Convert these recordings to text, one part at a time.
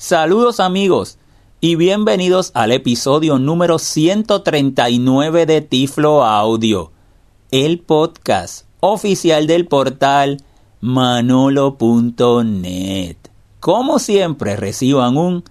Saludos amigos y bienvenidos al episodio número 139 de Tiflo Audio, el podcast oficial del portal manolo.net. Como siempre reciban un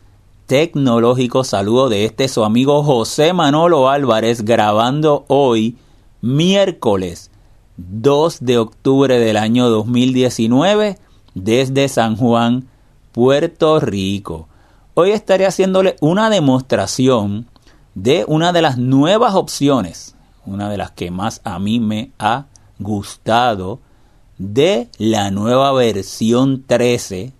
tecnológico saludo de este su amigo José Manolo Álvarez grabando hoy miércoles 2 de octubre del año 2019 desde San Juan, Puerto Rico. Hoy estaré haciéndole una demostración de una de las nuevas opciones, una de las que más a mí me ha gustado de la nueva versión 13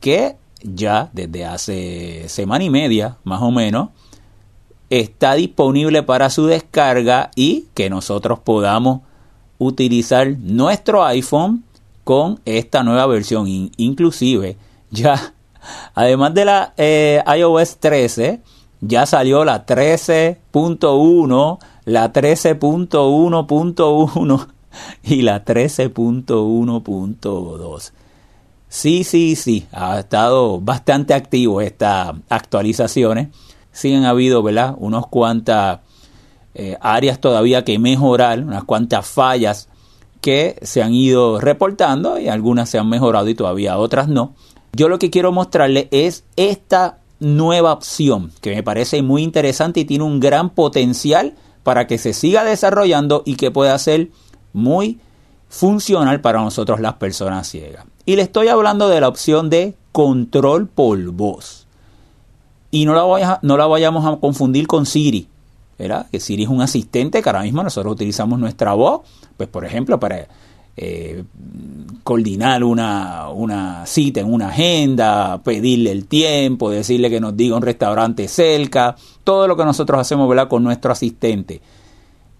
que ya desde hace semana y media, más o menos, está disponible para su descarga y que nosotros podamos utilizar nuestro iPhone con esta nueva versión. Inclusive, ya, además de la eh, iOS 13, ya salió la 13.1, la 13.1.1 y la 13.1.2. Sí, sí, sí, ha estado bastante activo estas actualizaciones. Sí han habido, ¿verdad? Unos cuantas eh, áreas todavía que mejorar, unas cuantas fallas que se han ido reportando y algunas se han mejorado y todavía otras no. Yo lo que quiero mostrarle es esta nueva opción que me parece muy interesante y tiene un gran potencial para que se siga desarrollando y que pueda ser muy funcional para nosotros las personas ciegas. Y le estoy hablando de la opción de control por voz. Y no la, no la vayamos a confundir con Siri. ¿verdad? Que Siri es un asistente que ahora mismo nosotros utilizamos nuestra voz, pues por ejemplo, para eh, coordinar una, una, cita en una agenda, pedirle el tiempo, decirle que nos diga un restaurante cerca, todo lo que nosotros hacemos con nuestro asistente.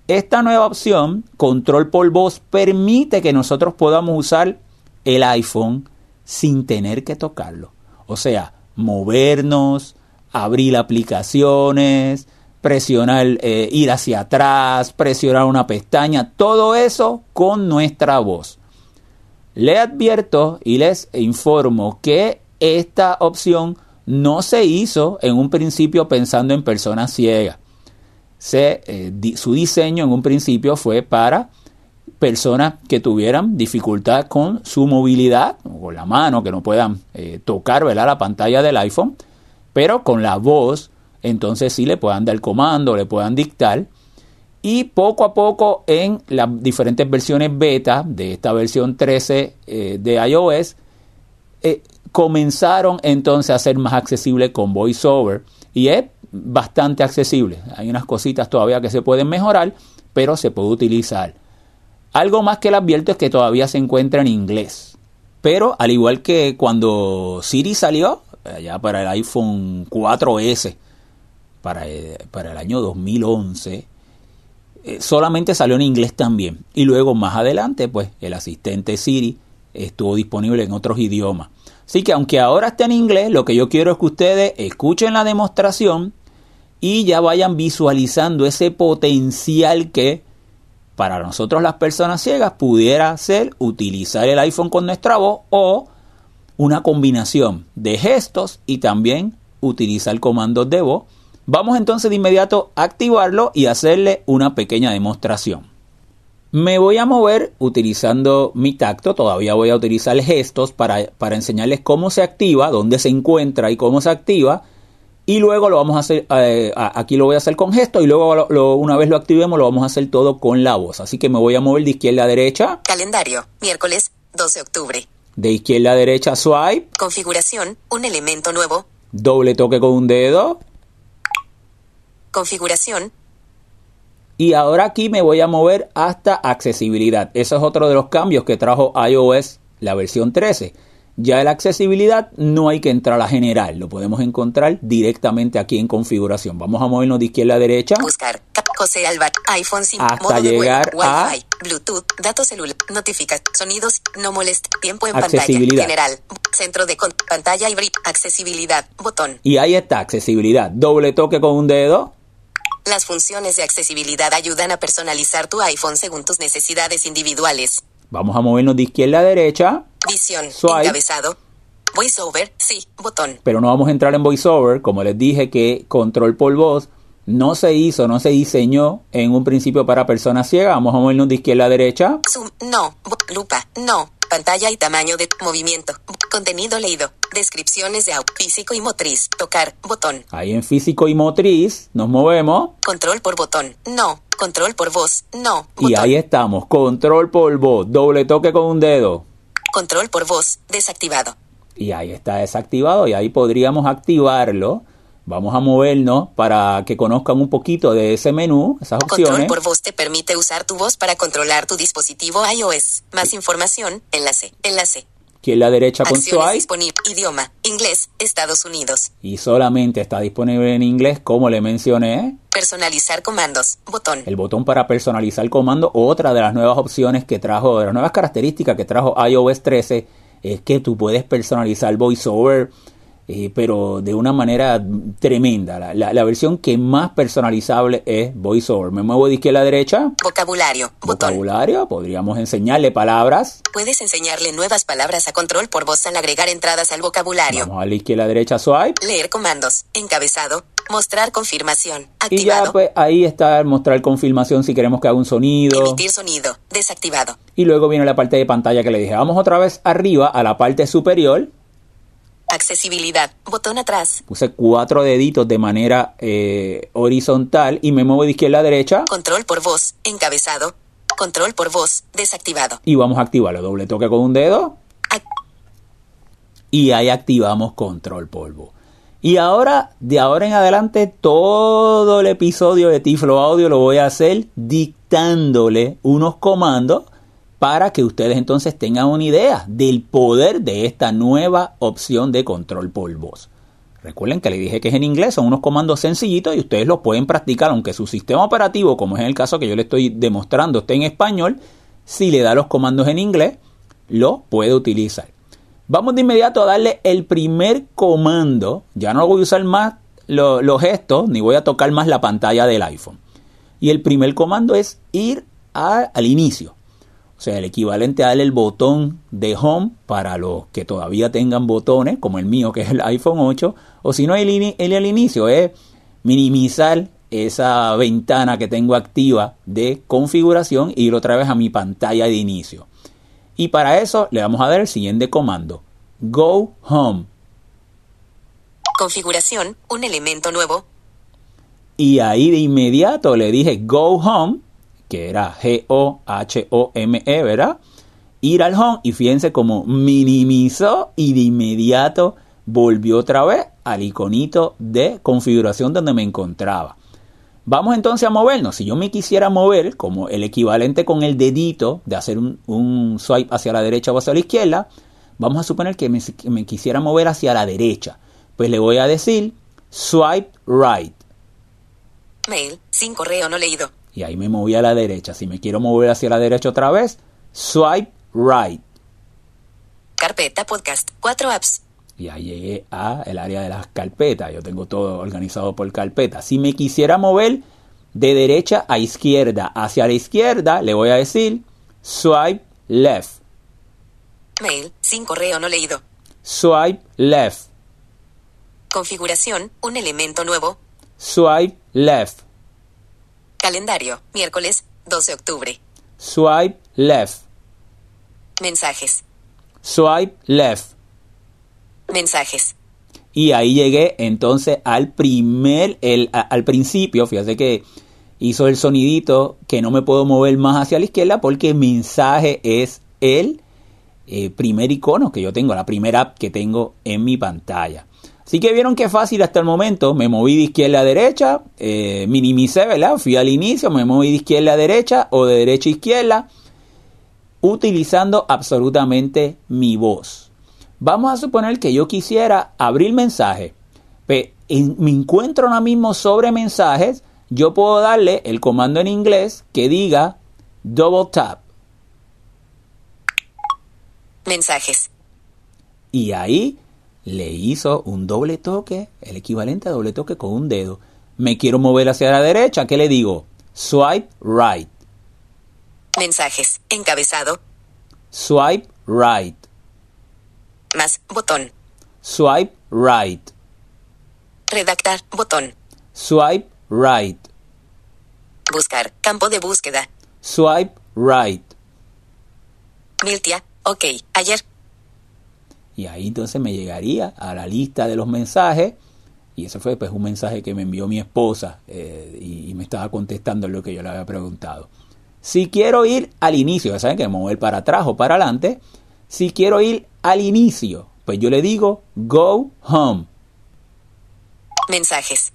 Esta nueva opción, control por voz, permite que nosotros podamos usar el iPhone sin tener que tocarlo. O sea, movernos, abrir aplicaciones, presionar, eh, ir hacia atrás, presionar una pestaña, todo eso con nuestra voz. Le advierto y les informo que esta opción no se hizo en un principio pensando en personas ciegas. Eh, su diseño en un principio fue para personas que tuvieran dificultad con su movilidad, o la mano, que no puedan eh, tocar la pantalla del iPhone, pero con la voz, entonces sí le puedan dar comando, le puedan dictar. Y poco a poco en las diferentes versiones beta de esta versión 13 eh, de iOS, eh, comenzaron entonces a ser más accesible con VoiceOver. Y es bastante accesible. Hay unas cositas todavía que se pueden mejorar, pero se puede utilizar. Algo más que le advierto es que todavía se encuentra en inglés. Pero al igual que cuando Siri salió, ya para el iPhone 4S, para, eh, para el año 2011, eh, solamente salió en inglés también. Y luego más adelante, pues el asistente Siri estuvo disponible en otros idiomas. Así que aunque ahora esté en inglés, lo que yo quiero es que ustedes escuchen la demostración y ya vayan visualizando ese potencial que para nosotros las personas ciegas pudiera ser utilizar el iPhone con nuestra voz o una combinación de gestos y también utilizar comandos de voz. Vamos entonces de inmediato a activarlo y hacerle una pequeña demostración. Me voy a mover utilizando mi tacto, todavía voy a utilizar gestos para, para enseñarles cómo se activa, dónde se encuentra y cómo se activa y luego lo vamos a hacer, eh, aquí lo voy a hacer con gesto y luego una vez lo activemos lo vamos a hacer todo con la voz. Así que me voy a mover de izquierda a derecha. Calendario, miércoles 12 de octubre. De izquierda a derecha swipe. Configuración, un elemento nuevo. Doble toque con un dedo. Configuración. Y ahora aquí me voy a mover hasta accesibilidad. Eso es otro de los cambios que trajo iOS la versión 13 ya en la accesibilidad no hay que entrar a general, lo podemos encontrar directamente aquí en configuración. Vamos a movernos de izquierda a derecha. Buscar, José Alvar, iPhone 5, hasta llegar a Wi-Fi, Bluetooth, datos celular, notificaciones, sonidos, no molest, tiempo en pantalla, general, centro de pantalla y accesibilidad, botón. Y ahí está, accesibilidad. Doble toque con un dedo. Las funciones de accesibilidad ayudan a personalizar tu iPhone según tus necesidades individuales. Vamos a movernos de izquierda a derecha. Visión. Swipe. Encabezado. VoiceOver, sí, botón. Pero no vamos a entrar en VoiceOver, como les dije que control por voz no se hizo, no se diseñó en un principio para personas ciegas. Vamos a movernos de izquierda a derecha. Zoom, no. Lupa, no. Pantalla y tamaño de movimiento. Contenido leído. Descripciones de audio. Físico y motriz. Tocar. Botón. Ahí en físico y motriz nos movemos. Control por botón. No. Control por voz. No. Y ahí estamos. Control por voz. Doble toque con un dedo. Control por voz. Desactivado. Y ahí está desactivado y ahí podríamos activarlo Vamos a movernos para que conozcan un poquito de ese menú, esas opciones. Control por voz te permite usar tu voz para controlar tu dispositivo iOS. Más información, enlace, enlace. Aquí en la derecha con disponible, idioma, inglés, Estados Unidos. Y solamente está disponible en inglés, como le mencioné. Personalizar comandos, botón. El botón para personalizar comando, otra de las nuevas opciones que trajo, de las nuevas características que trajo iOS 13, es que tú puedes personalizar VoiceOver eh, pero de una manera tremenda. La, versión que más personalizable es VoiceOver. Me muevo de izquierda a derecha. Vocabulario. Vocabulario. Podríamos enseñarle palabras. Puedes enseñarle nuevas palabras a control por voz al agregar entradas al vocabulario. Vamos a la izquierda a derecha swipe. Leer comandos. Encabezado. Mostrar confirmación. Activado. Y ya pues ahí está mostrar confirmación si queremos que haga un sonido. Emitir sonido. Desactivado. Y luego viene la parte de pantalla que le dije. Vamos otra vez arriba a la parte superior Accesibilidad. Botón atrás. Puse cuatro deditos de manera eh, horizontal y me muevo de izquierda a derecha. Control por voz. Encabezado. Control por voz. Desactivado. Y vamos a activarlo. Doble toque con un dedo. y ahí activamos control polvo. Y ahora, de ahora en adelante, todo el episodio de Tiflo Audio lo voy a hacer dictándole unos comandos para que ustedes entonces tengan una idea del poder de esta nueva opción de control por voz. Recuerden que les dije que es en inglés, son unos comandos sencillitos y ustedes los pueden practicar, aunque su sistema operativo, como es el caso que yo le estoy demostrando, esté en español, si le da los comandos en inglés, lo puede utilizar. Vamos de inmediato a darle el primer comando, ya no voy a usar más los gestos, ni voy a tocar más la pantalla del iPhone. Y el primer comando es ir al inicio. O sea, el equivalente a darle el botón de home para los que todavía tengan botones, como el mío que es el iPhone 8, o si no, el, el, inicio es minimizar esa ventana que tengo activa de configuración e ir otra vez a mi pantalla de inicio. Y para eso le vamos a dar el siguiente comando. Go Home. Configuración, un elemento nuevo. Y ahí de inmediato le dije Go Home que era G-O-H-O-M-E, ¿verdad? Ir al home y fíjense cómo minimizó y de inmediato volvió otra vez al iconito de configuración donde me encontraba. Vamos entonces a movernos. Si yo me quisiera mover como el equivalente con el dedito de hacer un, swipe hacia la derecha o hacia la izquierda, vamos a suponer que me, me quisiera mover hacia la derecha. Pues le voy a decir swipe right. Mail, sin correo no leído y ahí me moví a la derecha. Si me quiero mover hacia la derecha otra vez, swipe right. Carpeta podcast, cuatro apps. Y ahí llegué a el área de las carpetas. Yo tengo todo organizado por carpeta. Si me quisiera mover de derecha a izquierda, hacia la izquierda, le voy a decir swipe left. Mail, sin correo no leído. Swipe left. Configuración, un elemento nuevo. Swipe left. Calendario, miércoles 12 de octubre. Swipe left. Mensajes. Swipe left. Mensajes. Y ahí llegué entonces al primer, el, al principio, fíjate que hizo el sonidito que no me puedo mover más hacia la izquierda porque mensaje es el eh, primer icono que yo tengo, la primera app que tengo en mi pantalla. Así que vieron que fácil hasta el momento. Me moví de izquierda a derecha, eh, minimicé, ¿verdad? Fui al inicio, me moví de izquierda a derecha o de derecha a izquierda, utilizando absolutamente mi voz. Vamos a suponer que yo quisiera abrir mensaje. me encuentro ahora mismo sobre mensajes. Yo puedo darle el comando en inglés que diga double tap. Mensajes. Y ahí le hizo un doble toque, el equivalente a doble toque con un dedo. Me quiero mover hacia la derecha, ¿qué le digo? Swipe right. Mensajes, encabezado. Swipe right. Más, botón. Swipe right. Redactar, botón. Swipe right. Buscar, campo de búsqueda. Swipe right. Miltia, ok, ayer. Y ahí entonces me llegaría a la lista de los mensajes. Y eso fue pues un mensaje que me envió mi esposa eh, y, me estaba contestando lo que yo le había preguntado. Si quiero ir al inicio, ya saben que mover para atrás o para adelante. Si quiero ir al inicio, pues yo le digo go home. Mensajes.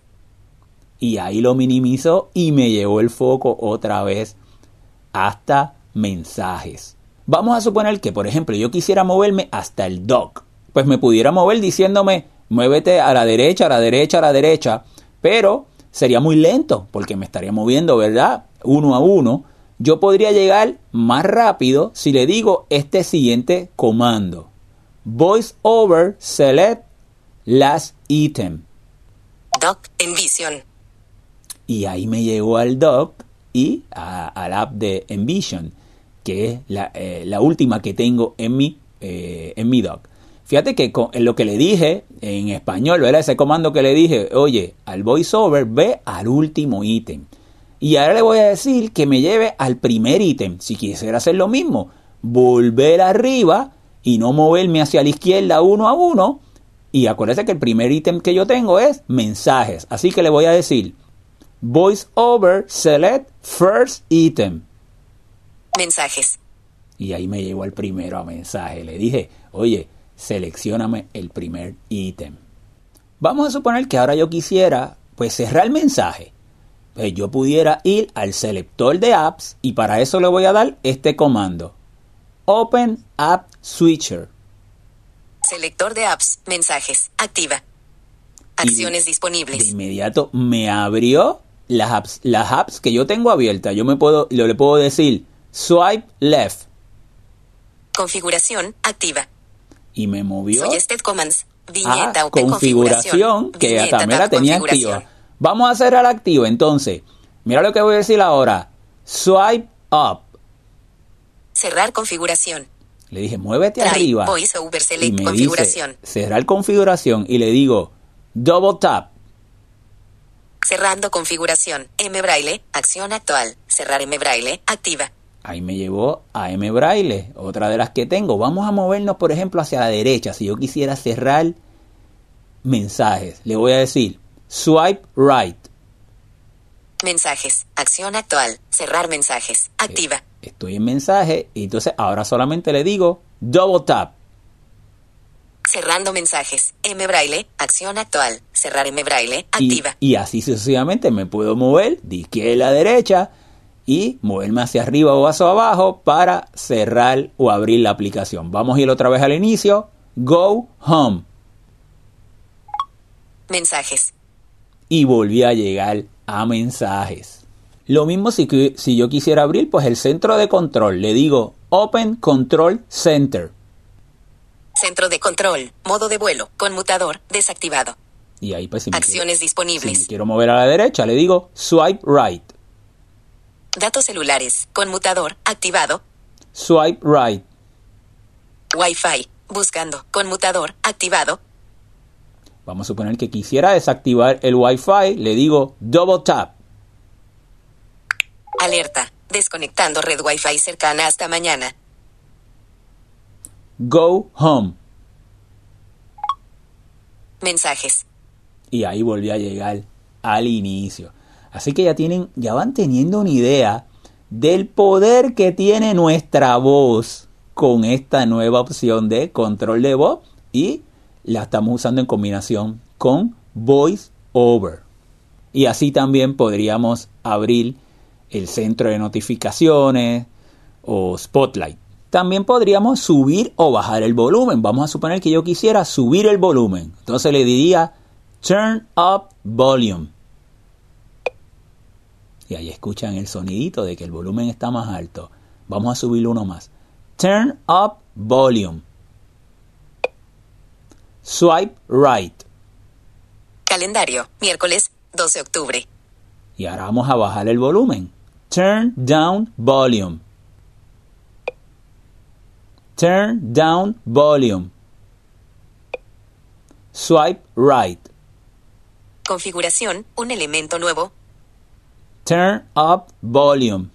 Y ahí lo minimizó y me llevó el foco otra vez hasta mensajes. Vamos a suponer que, por ejemplo, yo quisiera moverme hasta el dock. Pues me pudiera mover diciéndome, muévete a la derecha, a la derecha, a la derecha. Pero sería muy lento porque me estaría moviendo, ¿verdad? Uno a uno. Yo podría llegar más rápido si le digo este siguiente comando. Voice over select last item. Dock Envision. Y ahí me llegó al dock y al app de Envision que es eh, la, última que tengo en mi, eh, en mi doc. Fíjate que en lo que le dije en español, era ese comando que le dije, oye, al voiceover ve al último ítem. Y ahora le voy a decir que me lleve al primer ítem. Si quisiera hacer lo mismo, volver arriba y no moverme hacia la izquierda uno a uno. Y acuérdate que el primer ítem que yo tengo es mensajes. Así que le voy a decir, voiceover select first item. Mensajes. Y ahí me llegó el primero a mensaje. Le dije, oye, seleccioname el primer ítem. Vamos a suponer que ahora yo quisiera, pues, cerrar el mensaje. Pues yo pudiera ir al selector de apps y para eso le voy a dar este comando. Open App Switcher. Selector de apps, mensajes, activa. Acciones disponibles. De inmediato me abrió las apps, las apps que yo tengo abiertas. Yo me puedo, yo le puedo decir, Swipe left. Configuración activa. Y me movió. Suggested commands. Viñeta a configuración, que también la tenía activa. Vamos a hacer al activo entonces. Mira lo que voy a decir ahora. Swipe up. Cerrar configuración. Le dije, muévete arriba. Voice over select configuración. cerrar configuración y le digo, double tap. Cerrando configuración. M braille, acción actual. Cerrar M braille, activa. Ahí me llevó a M Braille, otra de las que tengo. Vamos a movernos, por ejemplo, hacia la derecha. Si yo quisiera cerrar mensajes, le voy a decir swipe right. Mensajes, acción actual, cerrar mensajes, activa. Eh, estoy en mensaje y entonces ahora solamente le digo double tap. Cerrando mensajes, M Braille, acción actual, cerrar M Braille, activa. Y, y así sucesivamente me puedo mover de izquierda a derecha y moverme hacia arriba o hacia abajo para cerrar o abrir la aplicación. Vamos a ir otra vez al inicio. Go home. Mensajes. Y volví a llegar a mensajes. Lo mismo si, si yo quisiera abrir pues el centro de control. Le digo Open Control Center. Centro de control, modo de vuelo, conmutador, desactivado. Y ahí pues Acciones disponibles. Si quiero mover a la derecha, le digo Swipe Right. Datos celulares. Conmutador. Activado. Swipe right. Wi-Fi. Buscando. Conmutador. Activado. Vamos a suponer que quisiera desactivar el Wi-Fi. Le digo double tap. Alerta. Desconectando red Wi-Fi cercana hasta mañana. Go home. Mensajes. Y ahí volví a llegar al inicio. Así que ya tienen, ya van teniendo una idea del poder que tiene nuestra voz con esta nueva opción de control de voz y la estamos usando en combinación con voice over. Y así también podríamos abrir el centro de notificaciones o spotlight. También podríamos subir o bajar el volumen. Vamos a suponer que yo quisiera subir el volumen. Entonces le diría turn up volume y ahí escuchan el sonidito de que el volumen está más alto. Vamos a subirlo uno más. Turn up volume. Swipe right. Calendario, miércoles 12 de octubre. Y ahora vamos a bajar el volumen. Turn down volume. Turn down volume. Swipe right. Configuración, un elemento nuevo. Turn up volume.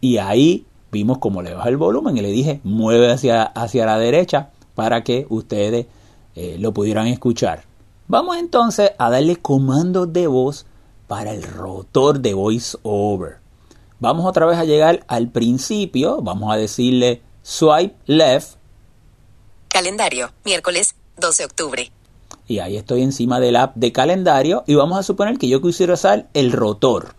Y ahí vimos cómo le baja el volumen y le dije, mueve hacia, hacia la derecha para que ustedes eh, lo pudieran escuchar. Vamos entonces a darle comandos de voz para el rotor de voiceover. Vamos otra vez a llegar al principio, vamos a decirle swipe left. Calendario, miércoles 12 de octubre. Y ahí estoy encima del app de calendario y vamos a suponer que yo quisiera usar el rotor.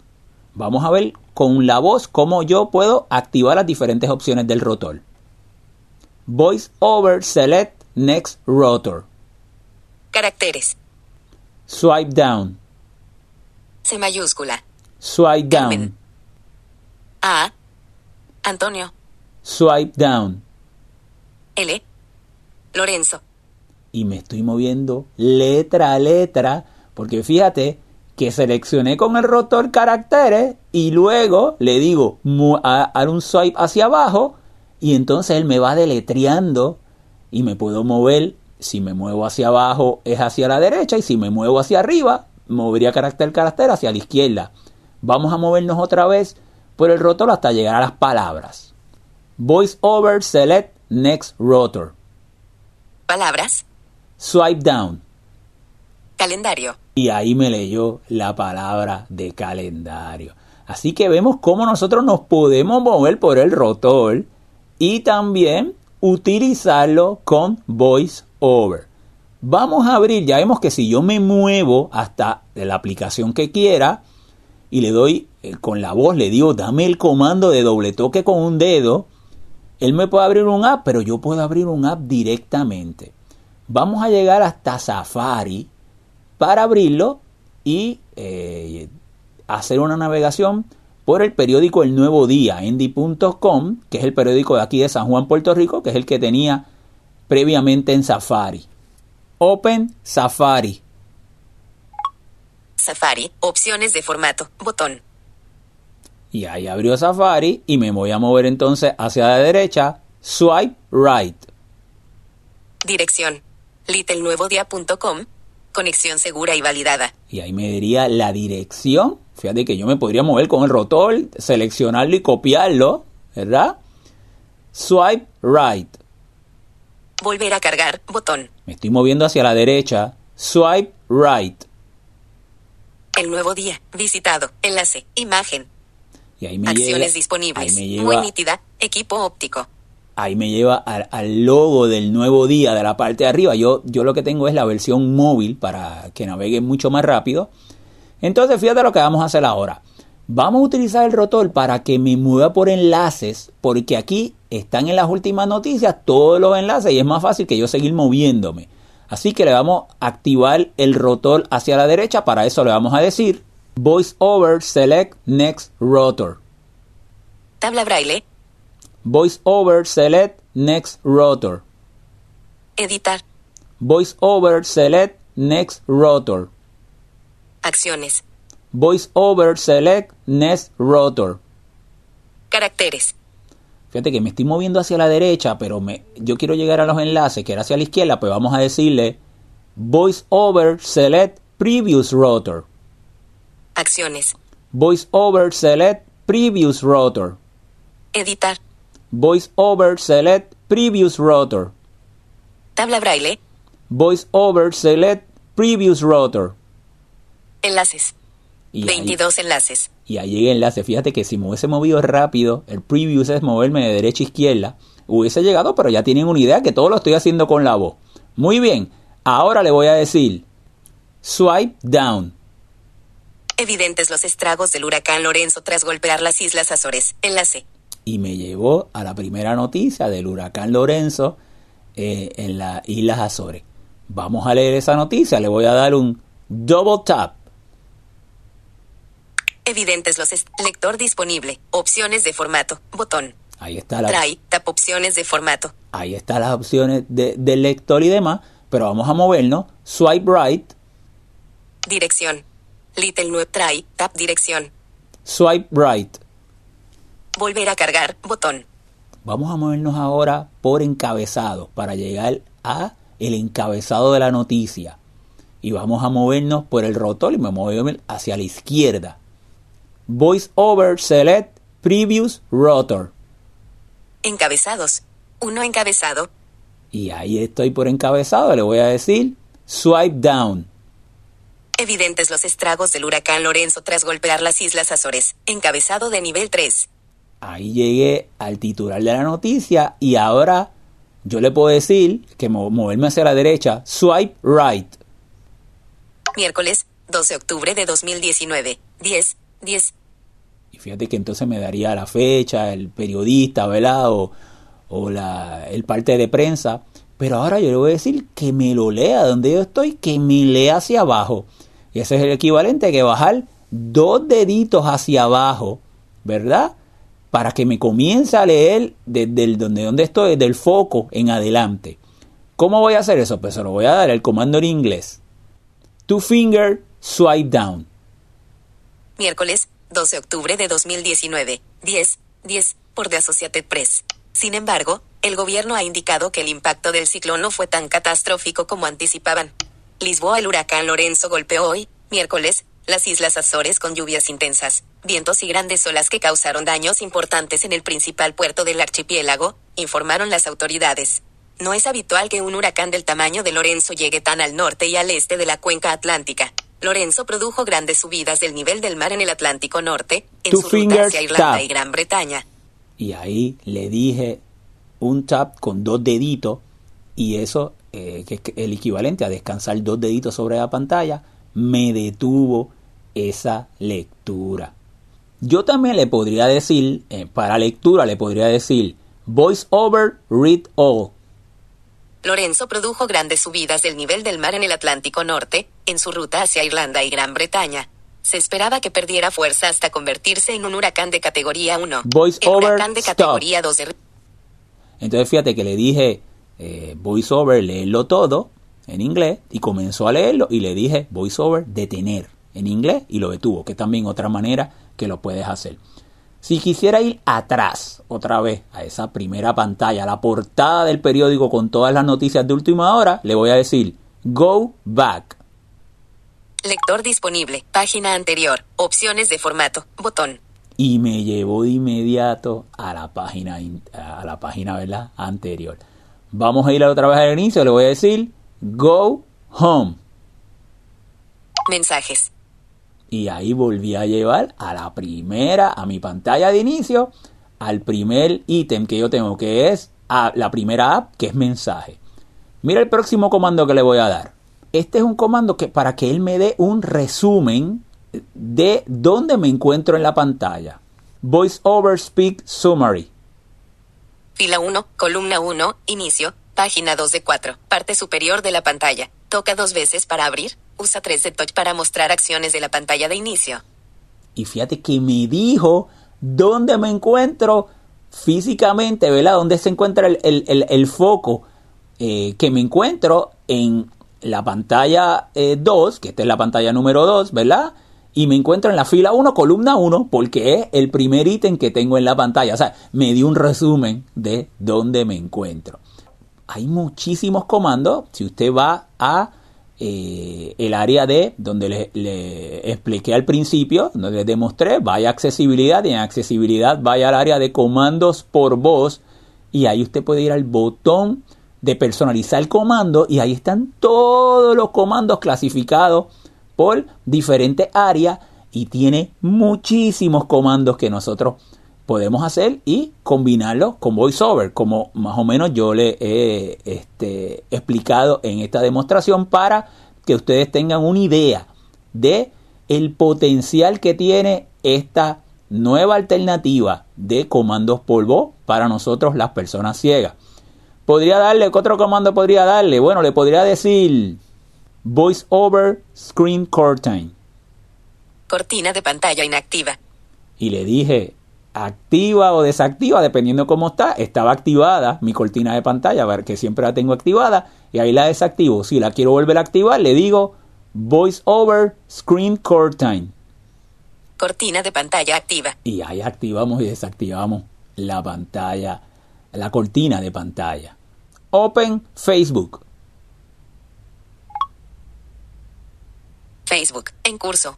Vamos a ver con la voz cómo yo puedo activar las diferentes opciones del rotor. Voice over select next rotor. Caracteres. Swipe down. C mayúscula. Swipe down. A. Antonio. Swipe down. L. Lorenzo. Y me estoy moviendo letra a letra, porque fíjate que seleccioné con el rotor caracteres y luego le digo a, un swipe hacia abajo y entonces él me va deletreando y me puedo mover. Si me muevo hacia abajo es hacia la derecha y si me muevo hacia arriba movería carácter carácter hacia la izquierda. Vamos a movernos otra vez por el rotor hasta llegar a las palabras. Voice over select next rotor. Palabras. Swipe down. Calendario. Y ahí me leyó la palabra de calendario. Así que vemos cómo nosotros nos podemos mover por el rotor y también utilizarlo con voice over. Vamos a abrir, ya vemos que si yo me muevo hasta la aplicación que quiera y le doy eh, con la voz, le digo dame el comando de doble toque con un dedo, él me puede abrir un app, pero yo puedo abrir un app directamente. Vamos a llegar hasta Safari para abrirlo y eh, hacer una navegación por el periódico El Nuevo Día, endy.com, que es el periódico de aquí de San Juan, Puerto Rico, que es el que tenía previamente en Safari. Open Safari. Safari, opciones de formato, botón. Y ahí abrió Safari y me voy a mover entonces hacia la derecha, swipe right. Dirección, littlenuevodia.com, conexión segura y validada. Y ahí me diría la dirección. Fíjate que yo me podría mover con el rotor, seleccionarlo y copiarlo, ¿verdad? Swipe right. Volver a cargar, botón. Me estoy moviendo hacia la derecha. Swipe right. El nuevo día, visitado, enlace, imagen. Y ahí me Acciones disponibles. Muy nítida, equipo óptico ahí me lleva al, logo del nuevo día de la parte de arriba. Yo, yo lo que tengo es la versión móvil para que navegue mucho más rápido. Entonces, fíjate lo que vamos a hacer ahora. Vamos a utilizar el rotor para que me mueva por enlaces, porque aquí están en las últimas noticias todos los enlaces y es más fácil que yo seguir moviéndome. Así que le vamos a activar el rotor hacia la derecha. Para eso le vamos a decir Voice over Select Next Rotor. Tabla braille Voice over select next rotor. Editar. Voice over select next rotor. Acciones. Voice over select next rotor. Caracteres. Fíjate que me estoy moviendo hacia la derecha, pero me, yo quiero llegar a los enlaces que era hacia la izquierda, pues vamos a decirle Voice over select previous rotor. Acciones. Voice over select previous rotor. Editar. Voice over select previous rotor. Tabla braille. Voice over select previous rotor. Enlaces. 22 enlaces. Y ahí llega enlace. Fíjate que si me hubiese movido rápido, el previous es moverme de derecha a izquierda, hubiese llegado, pero ya tienen una idea que todo lo estoy haciendo con la voz. Muy bien, ahora le voy a decir swipe down. Evidentes los estragos del huracán Lorenzo tras golpear las Islas Azores. Enlace y me a la primera noticia del huracán Lorenzo eh, en las Islas Azores. Vamos a leer esa noticia, le voy a dar un double tap. Evidentes los lector disponible, opciones de formato, botón. Ahí está la Trae, tap opciones de formato. Ahí están las opciones de, del lector y demás, pero vamos a movernos. Swipe right. Dirección. Little New Try, tap dirección. Swipe right. Volver a cargar, botón. Vamos a movernos ahora por encabezado para llegar a el encabezado de la noticia. Y vamos a movernos por el rotor y me muevo hacia la izquierda. Voice over select previous rotor. Encabezados. Uno encabezado. Y ahí estoy por encabezado, le voy a decir swipe down. Evidentes los estragos del huracán Lorenzo tras golpear las Islas Azores. Encabezado de nivel 3. Ahí llegué al titular de la noticia y ahora yo le puedo decir que moverme hacia la derecha, swipe right. Miércoles, 12 de octubre de 2019, 10, 10. Y fíjate que entonces me daría la fecha, el periodista, ¿verdad? O, la, el parte de prensa. Pero ahora yo le voy a decir que me lo lea donde yo estoy, que me lea hacia abajo. Y ese es el equivalente a que bajar dos deditos hacia abajo, ¿verdad? Para que me comience a leer desde el, donde, estoy, del foco en adelante. ¿Cómo voy a hacer eso? Pues se lo voy a dar el comando en inglés. Two finger swipe down. Miércoles 12 de octubre de 2019, 10, 10, por The Associated Press. Sin embargo, el gobierno ha indicado que el impacto del ciclón no fue tan catastrófico como anticipaban. Lisboa el huracán Lorenzo golpeó hoy, miércoles, las Islas Azores con lluvias intensas, vientos y grandes olas que causaron daños importantes en el principal puerto del archipiélago, informaron las autoridades. No es habitual que un huracán del tamaño de Lorenzo llegue tan al norte y al este de la cuenca atlántica. Lorenzo produjo grandes subidas del nivel del mar en el Atlántico Norte, en su ruta hacia Irlanda y Gran Bretaña. Y ahí le dije un tap con dos deditos y eso eh, que es el equivalente a descansar dos deditos sobre la pantalla, me detuvo esa lectura. Yo también le podría decir, eh, para lectura le podría decir, voice over, read all. Lorenzo produjo grandes subidas del nivel del mar en el Atlántico Norte, en su ruta hacia Irlanda y Gran Bretaña. Se esperaba que perdiera fuerza hasta convertirse en un huracán de categoría 1. Voice over, huracán de categoría 2 Entonces fíjate que le dije eh, voiceover, leerlo todo en inglés y comenzó a leerlo y le dije voiceover, detener en inglés y lo detuvo, que es también otra manera que lo puedes hacer. Si quisiera ir atrás otra vez a esa primera pantalla, la portada del periódico con todas las noticias de última hora, le voy a decir go back. Lector disponible, página anterior, opciones de formato, botón. Y me llevó de inmediato a la página, a la página ¿verdad? anterior. Vamos a ir otra vez al inicio, le voy a decir go home. Mensajes. Y ahí volví a llevar a la primera, a mi pantalla de inicio, al primer ítem que yo tengo, que es a la primera app, que es mensaje. Mira el próximo comando que le voy a dar. Este es un comando que para que él me dé un resumen de dónde me encuentro en la pantalla. Voice over speak summary. Fila 1, columna 1, inicio, página 2 de 4, parte superior de la pantalla. Toca dos veces para abrir, usa 3 de touch para mostrar acciones de la pantalla de inicio. Y fíjate que me dijo dónde me encuentro físicamente, ¿verdad? Dónde se encuentra el, foco eh, que me encuentro en la pantalla 2, eh, que esta es la pantalla número 2, ¿verdad? y me encuentro en la fila 1, columna 1, porque es el primer ítem que tengo en la pantalla. O sea, me dio un resumen de dónde me encuentro. Hay muchísimos comandos. Si usted va a eh, el área de donde le, expliqué al principio, donde les demostré, vaya accesibilidad y en accesibilidad vaya al área de comandos por voz y ahí usted puede ir al botón de personalizar el comando y ahí están todos los comandos clasificados por diferentes áreas y tiene muchísimos comandos que nosotros podemos hacer y combinarlos con VoiceOver, como más o menos yo le he este, explicado en esta demostración para que ustedes tengan una idea de el potencial que tiene esta nueva alternativa de comandos por voz para nosotros las personas ciegas. Podría darle, ¿qué otro comando podría darle? Bueno, le podría decir Voice over Screen Curtain. Cortina de pantalla inactiva. Y le dije, activa o desactiva, dependiendo cómo está. Estaba activada mi cortina de pantalla, a ver, que siempre la tengo activada, y ahí la desactivo. Si la quiero volver a activar, le digo Voice Over Screen Curtain. Cortina de pantalla activa. Y ahí activamos y desactivamos la pantalla, la cortina de pantalla. Open Facebook. Facebook, en curso.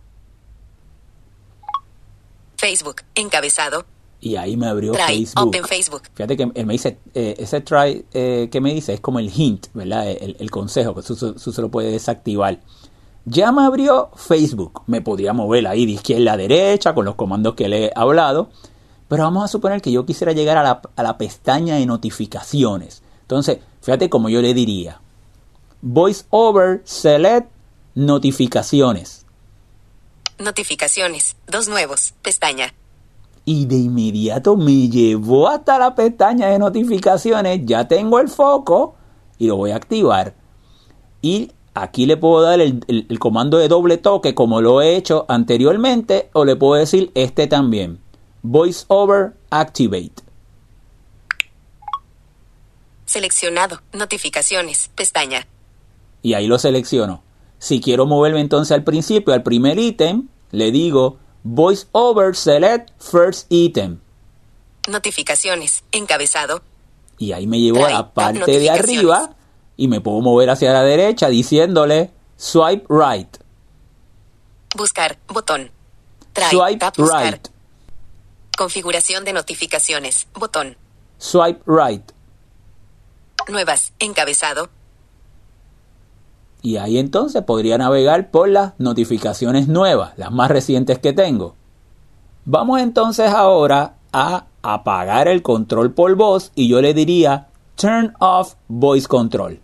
Facebook, encabezado. Y ahí me abrió Try, Facebook. open Facebook. Fíjate que él me dice, eh, ese try eh, que me dice es como el hint, ¿verdad? El, el consejo, que eso, eso se lo puede desactivar. Ya me abrió Facebook. Me podría mover ahí de izquierda a derecha con los comandos que le he hablado. Pero vamos a suponer que yo quisiera llegar a la, a la pestaña de notificaciones. Entonces, fíjate como yo le diría. Voice over select notificaciones. Notificaciones. Dos nuevos. Pestaña. Y de inmediato me llevó hasta la pestaña de notificaciones. Ya tengo el foco y lo voy a activar. Y aquí le puedo dar el, el, el comando de doble toque como lo he hecho anteriormente. O le puedo decir este también. Voice over activate. Seleccionado. Notificaciones. Pestaña. Y ahí lo selecciono. Si quiero moverme entonces al principio, al primer ítem, le digo Voice over select first item. Notificaciones. Encabezado. Y ahí me llevo a la parte de arriba y me puedo mover hacia la derecha diciéndole swipe right. Buscar. Botón. Swipe right. Configuración de notificaciones. Botón. Swipe right. Nuevas. Encabezado. Y ahí entonces podría navegar por las notificaciones nuevas, las más recientes que tengo. Vamos entonces ahora a apagar el control por voz y yo le diría turn off voice control.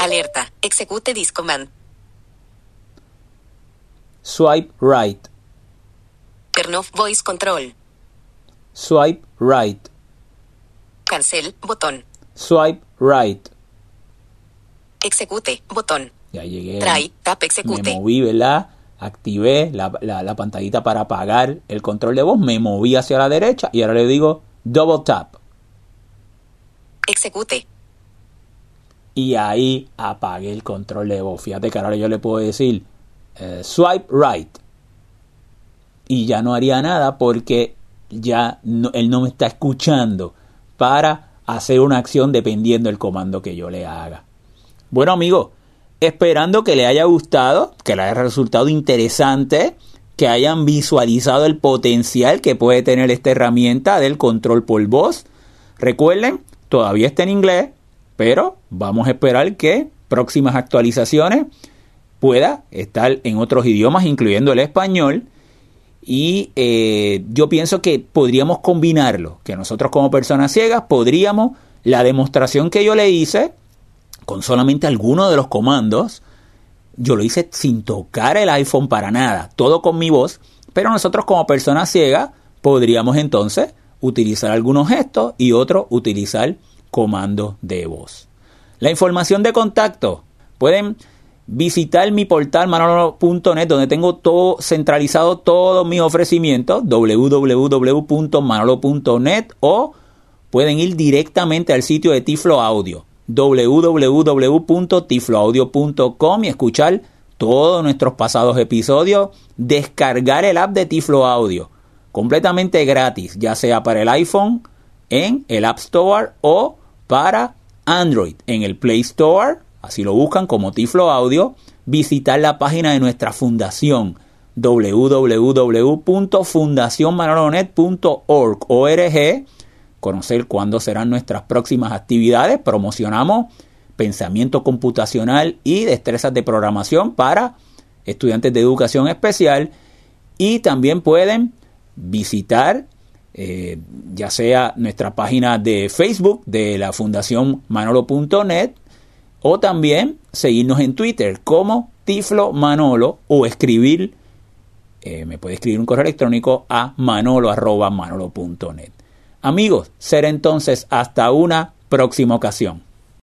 Alerta. Execute this command. Swipe right. Turn off voice control. Swipe right. Cancel. Botón. Swipe right. Execute. Botón. Ya llegué. Try. Tap. Me Execute. moví, ¿verdad? Activé la, la, la pantallita para apagar el control de voz. Me moví hacia la derecha y ahora le digo double tap. Execute. Y ahí apagué el control de voz. Fíjate que ahora yo le puedo decir eh, swipe right. Y ya no haría nada porque ya no- él no me está escuchando para hacer una acción dependiendo del comando que yo le haga. Bueno amigos, esperando que le haya gustado, que le haya resultado interesante, que hayan visualizado el potencial que puede tener esta herramienta del control por voz. Recuerden, todavía está en inglés, pero vamos a esperar que próximas actualizaciones pueda estar en otros idiomas, incluyendo el español. Y eh, yo pienso que podríamos combinarlo, que nosotros como personas ciegas podríamos, la demostración que yo le hice, con solamente algunos de los comandos, yo lo hice sin tocar el iPhone para nada, todo con mi voz, pero nosotros como personas ciegas podríamos entonces utilizar algunos gestos y otros utilizar comandos de voz. La información de contacto, pueden visitar mi portal manolo.net donde tengo todo centralizado todos mis ofrecimientos www.manolo.net o pueden ir directamente al sitio de Tiflo Audio www.tifloaudio.com y escuchar todos nuestros pasados episodios, descargar el app de Tiflo Audio completamente gratis, ya sea para el iPhone en el App Store o para Android. En el Play Store, así lo buscan como Tiflo Audio, visitar la página de nuestra fundación www.fundacionmanolonet.org org, conocer cuándo serán nuestras próximas actividades, promocionamos pensamiento computacional y destrezas de programación para estudiantes de educación especial y también pueden visitar eh, ya sea nuestra página de Facebook de la Fundación Manolo.net o también seguirnos en Twitter como Tiflo Manolo o escribir, eh, me puede escribir un correo electrónico a manolo arroba manolo.net. Amigos, será entonces hasta una próxima ocasión.